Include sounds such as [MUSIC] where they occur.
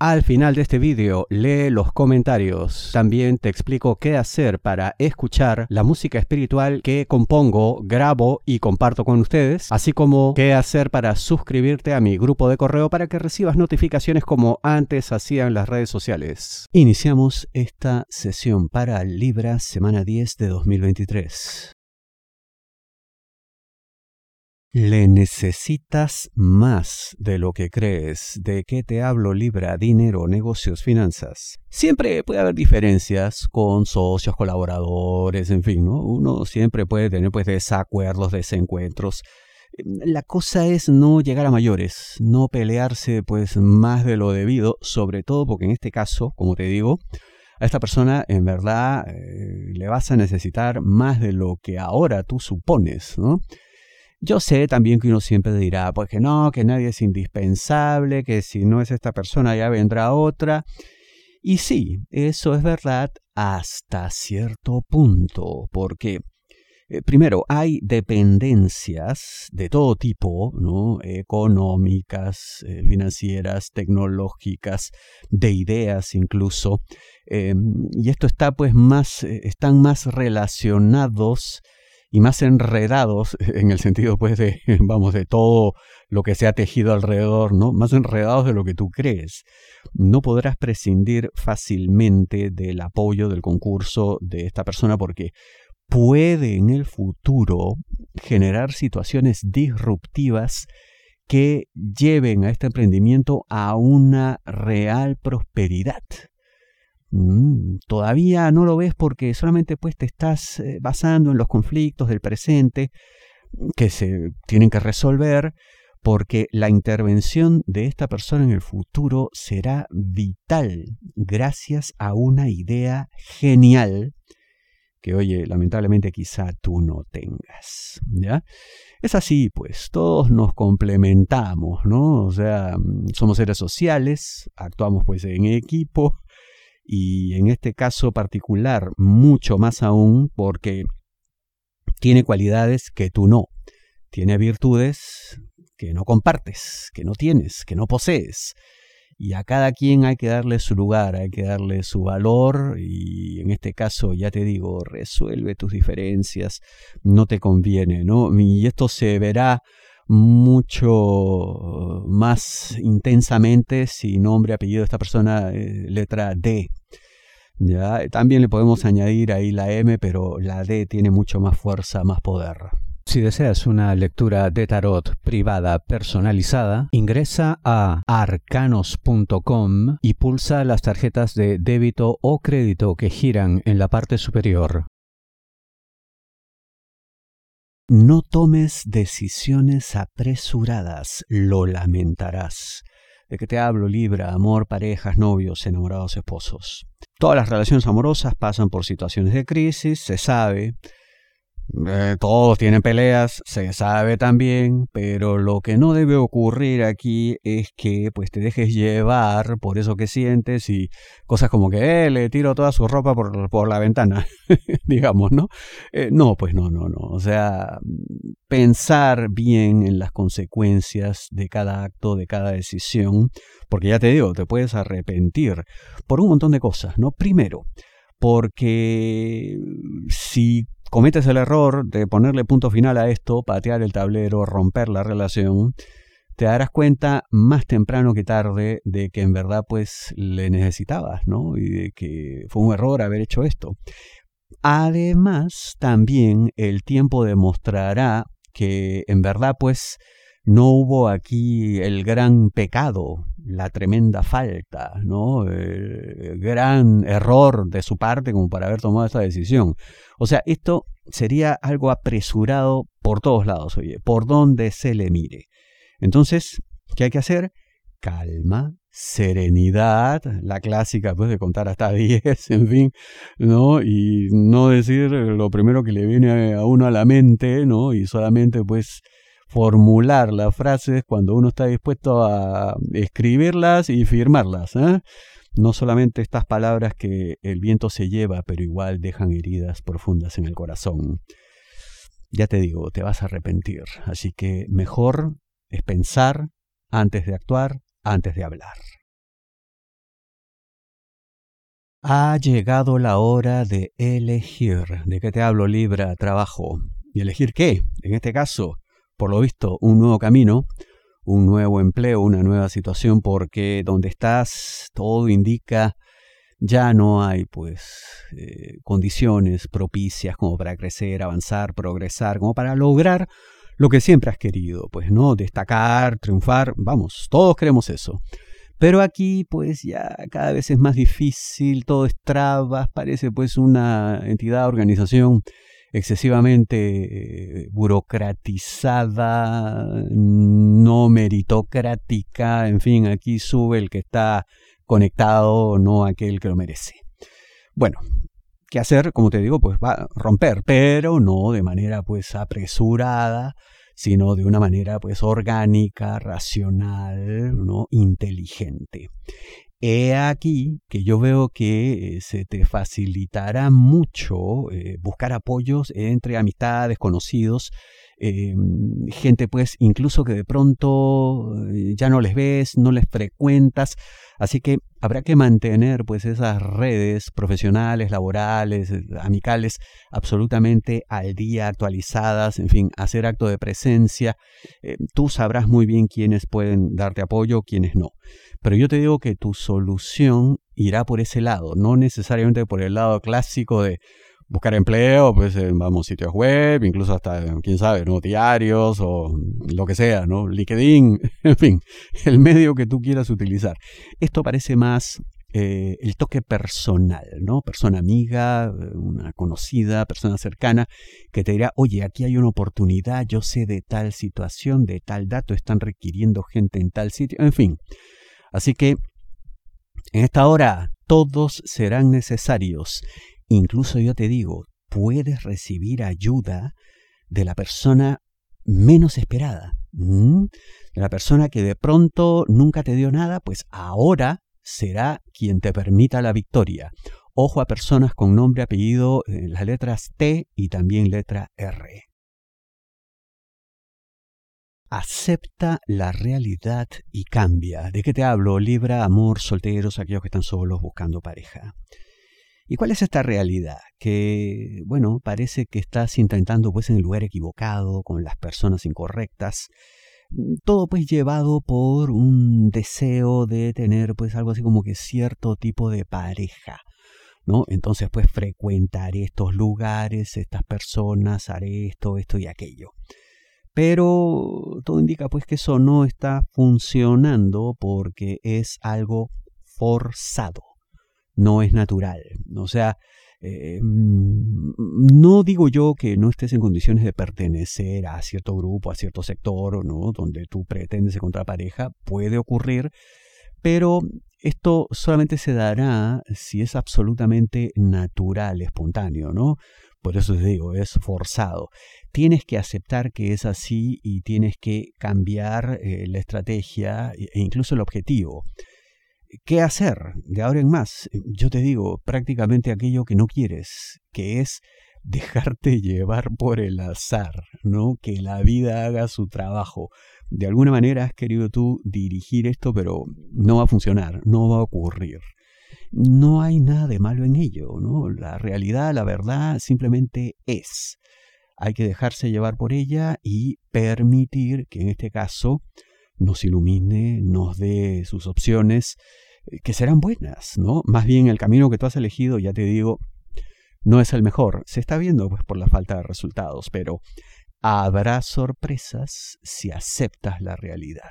al final de este vídeo lee los comentarios. También te explico qué hacer para escuchar la música espiritual que compongo, grabo y comparto con ustedes, así como qué hacer para suscribirte a mi grupo de correo para que recibas notificaciones como antes hacían las redes sociales. Iniciamos esta sesión para Libra semana 10 de 2023. Le necesitas más de lo que crees. ¿De qué te hablo Libra? Dinero, negocios, finanzas. Siempre puede haber diferencias con socios, colaboradores, en fin, ¿no? Uno siempre puede tener pues desacuerdos, desencuentros. La cosa es no llegar a mayores, no pelearse pues más de lo debido, sobre todo porque en este caso, como te digo, a esta persona en verdad eh, le vas a necesitar más de lo que ahora tú supones, ¿no? Yo sé también que uno siempre dirá, pues que no, que nadie es indispensable, que si no es esta persona ya vendrá otra. Y sí, eso es verdad hasta cierto punto, porque eh, primero hay dependencias de todo tipo, económicas, eh, financieras, tecnológicas, de ideas incluso, em, y esto está pues más, eh, están más relacionados y más enredados [LAUGHS] en el sentido pues de [LAUGHS] vamos de todo lo que se ha tejido alrededor, ¿no? Más enredados de lo que tú crees. No podrás prescindir fácilmente del apoyo del concurso de esta persona porque puede en el futuro generar situaciones disruptivas que lleven a este emprendimiento a una real prosperidad. Mm, todavía no lo ves porque solamente pues te estás eh, basando en los conflictos del presente que se tienen que resolver porque la intervención de esta persona en el futuro será vital gracias a una idea genial que oye, lamentablemente quizá tú no tengas, ¿ya? Es así, pues, todos nos complementamos, ¿no? O sea, mm, somos seres sociales, actuamos pues en equipo, y en este caso particular mucho más aún porque tiene cualidades que tú no, tiene virtudes que no compartes, que no tienes, que no posees. Y a cada quien hay que darle su lugar, hay que darle su valor y en este caso ya te digo, resuelve tus diferencias, no te conviene, ¿no? Y esto se verá mucho más intensamente si nombre, apellido de esta persona, eh, letra D. ¿ya? También le podemos añadir ahí la M, pero la D tiene mucho más fuerza, más poder. Si deseas una lectura de tarot privada personalizada, ingresa a arcanos.com y pulsa las tarjetas de débito o crédito que giran en la parte superior. No tomes decisiones apresuradas, lo lamentarás. ¿De qué te hablo? Libra, amor, parejas, novios, enamorados, esposos. Todas las relaciones amorosas pasan por situaciones de crisis, se sabe, eh, todos tienen peleas, se sabe también, pero lo que no debe ocurrir aquí es que pues te dejes llevar por eso que sientes y cosas como que eh, le tiro toda su ropa por, por la ventana, [LAUGHS] digamos, ¿no? Eh, no, pues no, no, no. O sea, pensar bien en las consecuencias de cada acto, de cada decisión, porque ya te digo, te puedes arrepentir por un montón de cosas, ¿no? Primero, porque si cometes el error de ponerle punto final a esto, patear el tablero, romper la relación, te darás cuenta más temprano que tarde de que en verdad pues le necesitabas, ¿no? Y de que fue un error haber hecho esto. Además, también el tiempo demostrará que en verdad pues no hubo aquí el gran pecado, la tremenda falta, ¿no? El gran error de su parte como para haber tomado esta decisión. O sea, esto sería algo apresurado por todos lados, oye, por donde se le mire. Entonces, ¿qué hay que hacer? Calma, serenidad, la clásica pues de contar hasta [LAUGHS] 10, en fin, ¿no? Y no decir lo primero que le viene a uno a la mente, ¿no? Y solamente pues formular las frases cuando uno está dispuesto a escribirlas y firmarlas, ¿eh? No solamente estas palabras que el viento se lleva, pero igual dejan heridas profundas en el corazón. Ya te digo, te vas a arrepentir, así que mejor es pensar antes de actuar, antes de hablar. Ha llegado la hora de elegir. ¿De qué te hablo, Libra? Trabajo. ¿Y elegir qué? En este caso, por lo visto, un nuevo camino, un nuevo empleo, una nueva situación, porque donde estás todo indica ya no hay pues eh, condiciones propicias como para crecer, avanzar, progresar, como para lograr lo que siempre has querido, pues no, destacar, triunfar, vamos, todos queremos eso. Pero aquí pues ya cada vez es más difícil, todo es trabas, parece pues una entidad, organización excesivamente eh, burocratizada, no meritocrática, en fin, aquí sube el que está conectado, no aquel que lo merece. Bueno, ¿qué hacer? Como te digo, pues va a romper, pero no de manera pues apresurada, sino de una manera pues orgánica, racional, ¿no? inteligente. He aquí que yo veo que eh, se te facilitará mucho eh, buscar apoyos entre amistades, conocidos, eh, gente pues incluso que de pronto ya no les ves, no les frecuentas, así que habrá que mantener pues esas redes profesionales, laborales, amicales absolutamente al día, actualizadas, en fin, hacer acto de presencia. tú sabrás muy bien quiénes pueden darte apoyo, quiénes no. Pero yo te digo que tu solución irá por ese lado, no necesariamente por el lado clásico de buscar empleo, pues vamos, sitios web, incluso hasta, quién sabe, ¿no? diarios o lo que sea, ¿no? LinkedIn, [LAUGHS] en fin, el medio que tú quieras utilizar. Esto parece más eh, el toque personal, ¿no? Persona amiga, una conocida, persona cercana, que te dirá, oye, aquí hay una oportunidad, yo sé de tal situación, de tal dato, están requiriendo gente en tal sitio, en fin. Así que en esta hora todos serán necesarios. Incluso yo te digo, puedes recibir ayuda de la persona menos esperada. De la persona que de pronto nunca te dio nada, pues ahora será quien te permita la victoria. Ojo a personas con nombre, apellido, en las letras T y también letra R. Acepta la realidad y cambia. ¿De qué te hablo? Libra, amor, solteros, aquellos que están solos buscando pareja. ¿Y cuál es esta realidad? Que, bueno, parece que estás intentando pues en el lugar equivocado, con las personas incorrectas. Todo pues llevado por un deseo de tener pues algo así como que cierto tipo de pareja. ¿No? Entonces pues frecuentaré estos lugares, estas personas, haré esto, esto y aquello. Pero todo indica pues que eso no está funcionando porque es algo forzado, no es natural. O sea, eh, mm, no digo yo que no estés en condiciones de pertenecer a cierto grupo, a cierto sector, ¿no? donde tú pretendes encontrar pareja, puede ocurrir, pero esto solamente se dará si es absolutamente natural, espontáneo, ¿no? Por eso te digo, es forzado. Tienes que aceptar que es así y tienes que cambiar eh, la estrategia e, e incluso el objetivo. ¿Qué hacer de ahora en más? Yo te digo prácticamente aquello que no quieres, que es dejarte [LAUGHS] llevar por el azar, ¿no? Que la vida haga su trabajo. De alguna manera has querido tú dirigir esto, pero no va a funcionar, no va a ocurrir no hay nada de malo en ello, ¿no? La realidad, la verdad, simplemente es. Hay que dejarse llevar por ella y permitir que en este caso nos ilumine, nos dé sus opciones, eh, que serán buenas, ¿no? Más bien el camino que tú has elegido, ya te digo, no es el mejor. Se está viendo pues por la falta de resultados, pero habrá sorpresas si aceptas la realidad.